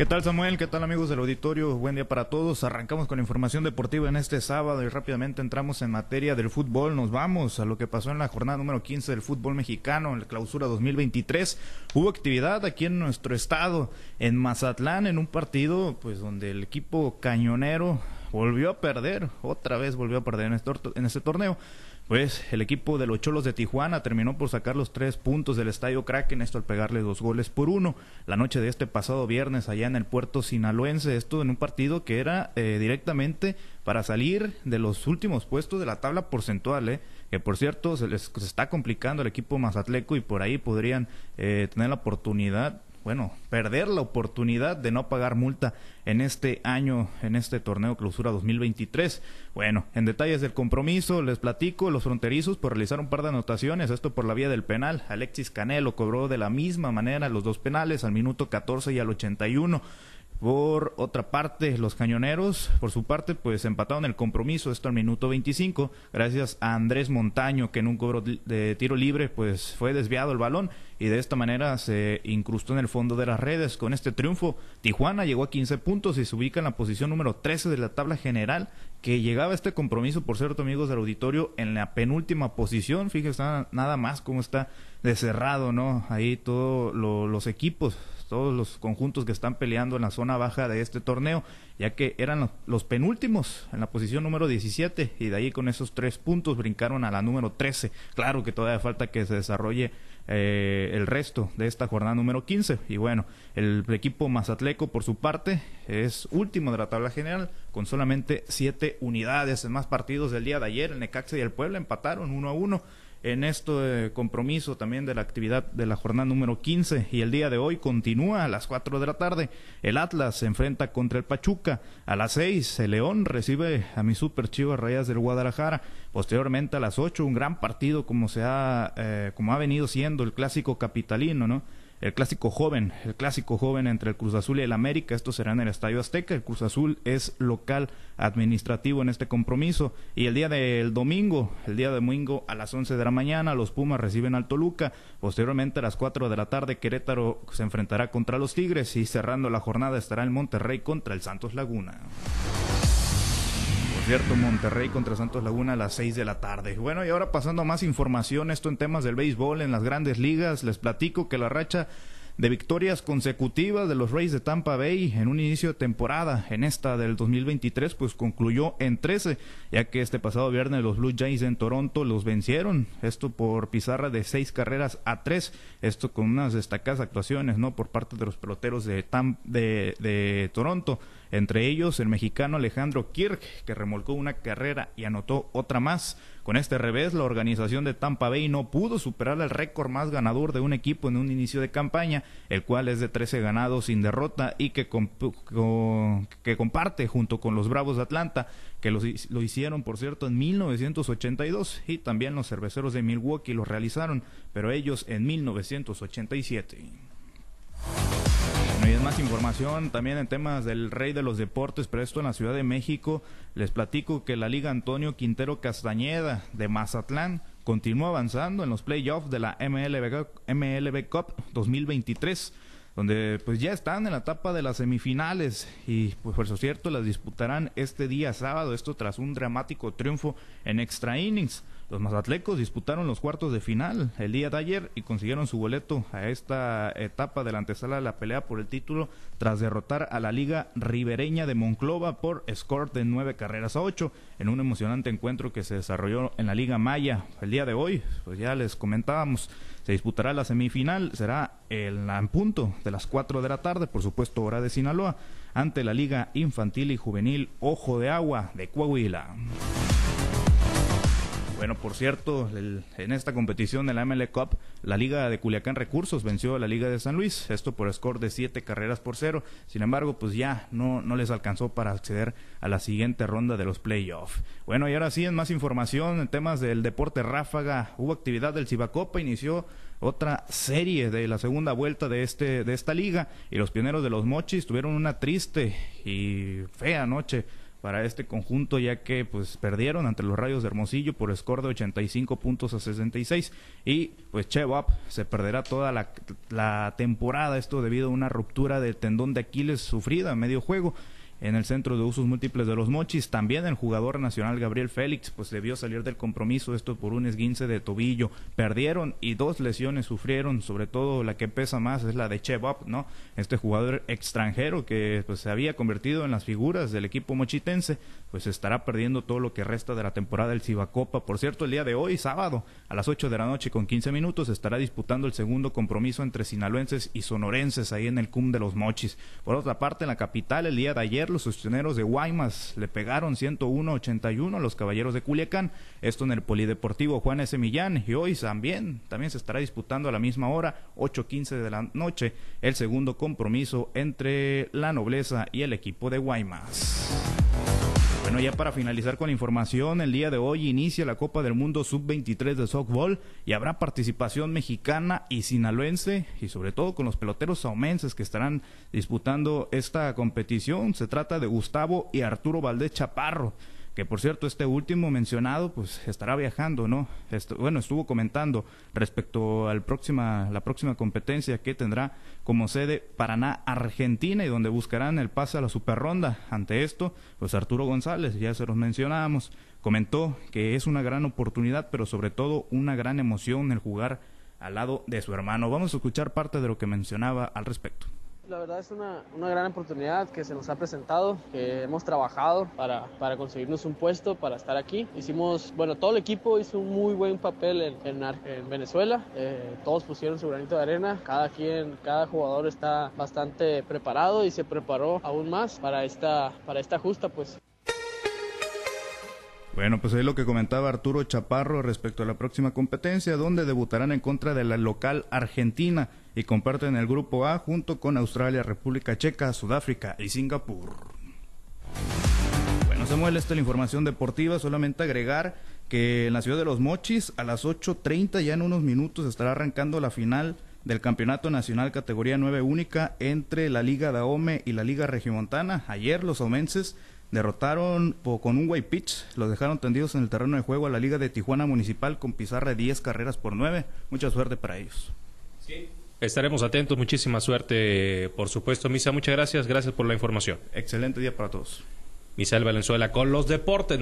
¿Qué tal Samuel? ¿Qué tal amigos del auditorio? Buen día para todos. Arrancamos con información deportiva en este sábado y rápidamente entramos en materia del fútbol. Nos vamos a lo que pasó en la jornada número 15 del fútbol mexicano, en la clausura 2023. Hubo actividad aquí en nuestro estado, en Mazatlán, en un partido pues donde el equipo cañonero volvió a perder, otra vez volvió a perder en este, en este torneo. Pues el equipo de los Cholos de Tijuana terminó por sacar los tres puntos del Estadio Kraken, esto al pegarle dos goles por uno. La noche de este pasado viernes allá en el puerto sinaloense, esto en un partido que era eh, directamente para salir de los últimos puestos de la tabla porcentual, eh, que por cierto se les está complicando el equipo mazatleco y por ahí podrían eh, tener la oportunidad bueno, perder la oportunidad de no pagar multa en este año, en este torneo clausura 2023. Bueno, en detalles del compromiso, les platico, los fronterizos por realizar un par de anotaciones, esto por la vía del penal. Alexis Canelo cobró de la misma manera los dos penales al minuto 14 y al 81. Por otra parte, los cañoneros, por su parte, pues empataron el compromiso, esto al minuto 25, gracias a Andrés Montaño, que en un cobro de tiro libre, pues fue desviado el balón y de esta manera se incrustó en el fondo de las redes. Con este triunfo, Tijuana llegó a 15 puntos y se ubica en la posición número 13 de la tabla general, que llegaba a este compromiso, por cierto, amigos del auditorio, en la penúltima posición. Fíjense nada más cómo está de cerrado, ¿no? Ahí todos los equipos todos los conjuntos que están peleando en la zona baja de este torneo, ya que eran los, penúltimos en la posición número 17 y de ahí con esos tres puntos brincaron a la número 13. Claro que todavía falta que se desarrolle eh, el resto de esta jornada número 15. Y bueno, el equipo Mazatleco por su parte es último de la tabla general con solamente siete unidades en más partidos del día de ayer. El Necaxa y el Puebla empataron uno a uno en este compromiso también de la actividad de la jornada número 15 y el día de hoy continúa a las 4 de la tarde. El Atlas se enfrenta contra el Pachuca. A las 6 el León recibe a mi super Chivas Rayas del Guadalajara. Posteriormente a las 8 un gran partido como se ha eh, como ha venido siendo el clásico capitalino, ¿no? El clásico joven, el clásico joven entre el Cruz Azul y el América. Esto será en el Estadio Azteca. El Cruz Azul es local administrativo en este compromiso. Y el día del domingo, el día de domingo a las 11 de la mañana, los Pumas reciben al Toluca. Posteriormente a las 4 de la tarde, Querétaro se enfrentará contra los Tigres. Y cerrando la jornada estará el Monterrey contra el Santos Laguna cierto, Monterrey contra Santos Laguna a las 6 de la tarde. Bueno, y ahora pasando a más información, esto en temas del béisbol, en las grandes ligas, les platico que la racha de victorias consecutivas de los Rays de Tampa Bay en un inicio de temporada. En esta del 2023, pues concluyó en 13, ya que este pasado viernes los Blue Jays en Toronto los vencieron. Esto por pizarra de seis carreras a tres. Esto con unas destacadas actuaciones, ¿no? Por parte de los peloteros de, de, de Toronto. Entre ellos el mexicano Alejandro Kirk, que remolcó una carrera y anotó otra más. Con este revés, la organización de Tampa Bay no pudo superar el récord más ganador de un equipo en un inicio de campaña, el cual es de 13 ganados sin derrota y que, comparte junto con los Bravos de Atlanta, que lo, lo hicieron, por cierto, en 1982 y también los cerveceros de Milwaukee lo realizaron, pero ellos en 1987 y es más información también en temas del rey de los deportes, pero esto en la Ciudad de México. Les platico que la Liga Antonio Quintero Castañeda de Mazatlán continúa avanzando en los playoffs de la MLB, MLB Cup 2023 donde pues ya están en la etapa de las semifinales y pues por cierto las disputarán este día sábado, esto tras un dramático triunfo en extra innings. Los mazatlecos disputaron los cuartos de final el día de ayer y consiguieron su boleto a esta etapa de la antesala de la pelea por el título tras derrotar a la Liga Ribereña de Monclova por score de nueve carreras a ocho en un emocionante encuentro que se desarrolló en la Liga Maya el día de hoy. Pues ya les comentábamos, se disputará la semifinal, será en, en punto de las cuatro de la tarde, por supuesto hora de Sinaloa, ante la Liga Infantil y Juvenil Ojo de Agua de Coahuila. Bueno, por cierto, en esta competición de la ML Cup, la Liga de Culiacán Recursos venció a la Liga de San Luis, esto por score de siete carreras por cero. Sin embargo, pues ya no, no les alcanzó para acceder a la siguiente ronda de los playoffs. Bueno, y ahora sí, en más información en temas del deporte ráfaga, hubo actividad del Cibacopa, inició otra serie de la segunda vuelta de este de esta liga y los pioneros de los Mochis tuvieron una triste y fea noche para este conjunto ya que pues perdieron ante los Rayos de Hermosillo por score de 85 puntos a 66 y pues Chewap se perderá toda la, la temporada. Esto debido a una ruptura del tendón de Aquiles sufrida a medio juego en el centro de usos múltiples de los Mochis. También el jugador nacional Gabriel Félix, pues debió salir del compromiso, esto por un esguince de tobillo. Perdieron y dos lesiones sufrieron, sobre todo la que pesa más es la de Chebop, ¿no? Este jugador extranjero que pues se había convertido en las figuras del equipo mochitense, pues estará perdiendo todo lo que resta de la temporada del Cibacopa. Por cierto, el día de hoy, sábado, a las 8 de la noche con 15 minutos, estará disputando el segundo compromiso entre sinaloenses y sonorenses ahí en el CUM de los Mochis. Por otra parte, en la capital, el día de ayer, los sosteneros de Guaymas le pegaron 101-81 a los caballeros de Culiacán, esto en el Polideportivo Juan S. Millán, y hoy también, también se estará disputando a la misma hora, 8.15 de la noche, el segundo compromiso entre la nobleza y el equipo de Guaymas. Bueno, ya para finalizar con la información, el día de hoy inicia la Copa del Mundo Sub-23 de softball y habrá participación mexicana y sinaloense y sobre todo con los peloteros saumenses que estarán disputando esta competición. Se trata de Gustavo y Arturo Valdés Chaparro que por cierto este último mencionado pues estará viajando, ¿no? bueno, estuvo comentando respecto al próxima la próxima competencia que tendrá como sede Paraná, Argentina y donde buscarán el pase a la super ronda. Ante esto, pues Arturo González, ya se los mencionábamos, comentó que es una gran oportunidad, pero sobre todo una gran emoción el jugar al lado de su hermano. Vamos a escuchar parte de lo que mencionaba al respecto. La verdad es una, una, gran oportunidad que se nos ha presentado, que hemos trabajado para, para conseguirnos un puesto, para estar aquí. Hicimos, bueno, todo el equipo hizo un muy buen papel en, en, en Venezuela, eh, todos pusieron su granito de arena, cada quien, cada jugador está bastante preparado y se preparó aún más para esta, para esta justa, pues. Bueno, pues ahí lo que comentaba Arturo Chaparro respecto a la próxima competencia, donde debutarán en contra de la local Argentina y comparten el grupo A junto con Australia, República Checa, Sudáfrica y Singapur. Bueno, Samuel, esta es la información deportiva, solamente agregar que en la ciudad de Los Mochis a las 8.30 ya en unos minutos estará arrancando la final del Campeonato Nacional Categoría 9 única entre la Liga Daome y la Liga Regiomontana. Ayer los aumenses derrotaron con un way pitch, los dejaron tendidos en el terreno de juego a la Liga de Tijuana Municipal con pizarra de 10 carreras por 9. Mucha suerte para ellos. Sí. Estaremos atentos, muchísima suerte, por supuesto. Misa, muchas gracias, gracias por la información. Excelente día para todos. Misael Valenzuela con los deportes.